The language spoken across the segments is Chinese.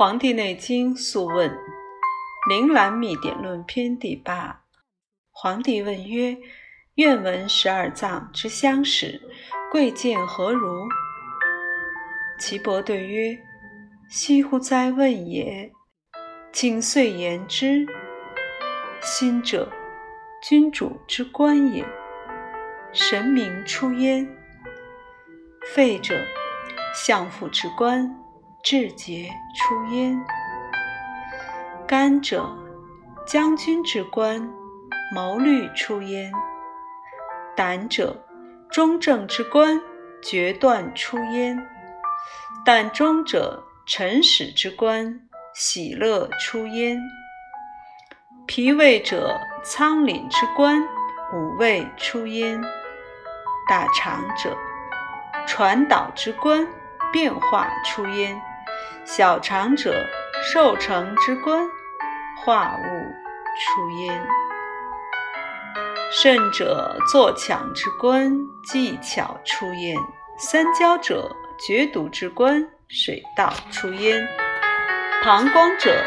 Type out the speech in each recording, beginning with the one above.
黄帝内经·素问·灵兰秘典论篇第八。黄帝问曰：“愿闻十二脏之相使，贵贱何如？”岐伯对曰：“惜乎哉问也！谨遂言之。心者，君主之官也，神明出焉；肺者，相父之官。”志节出焉，肝者将军之官，谋虑出焉；胆者中正之官，决断出焉；胆中者臣使之官，喜乐出焉；脾胃者仓廪之官，五味出焉；大肠者传导之官，变化出焉。小肠者，受成之官，化物出焉；肾者，作强之官，技巧出焉；三焦者，决毒之官，水道出焉；膀胱者，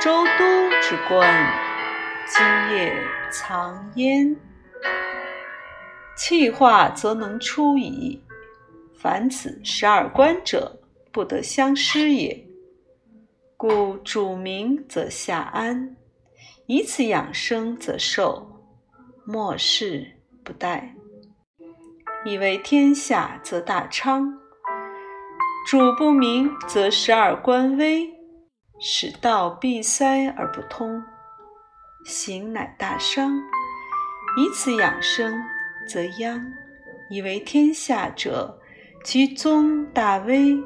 周都之官，津液藏焉。气化则能出矣。凡此十二官者。不得相失也，故主明则下安，以此养生则寿，莫世不殆。以为天下则大昌，主不明则十二官微，使道闭塞而不通，行乃大伤。以此养生则殃。以为天下者，其宗大危。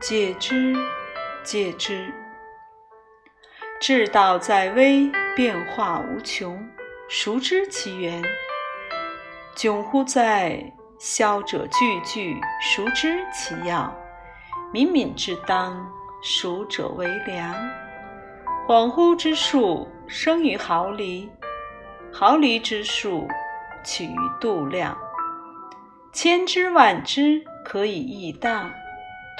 戒之，戒之。至道在微，变化无穷，孰知其源？窘乎哉！消者句句，孰知其要？敏敏之当，熟者为良。恍惚之术，生于毫厘；毫厘之术，起于度量。千之万之，可以易大。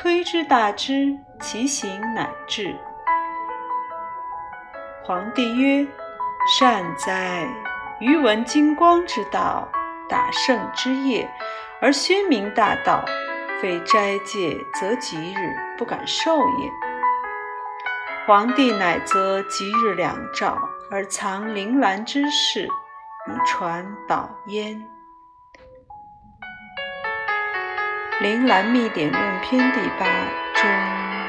推之大之，其行乃至。皇帝曰：“善哉！余闻金光之道，大圣之业，而宣明大道，非斋戒则吉日，不敢受也。皇帝乃择吉日两兆，而藏铃兰之事，以传宝焉。”《铃兰秘典论篇》第八中。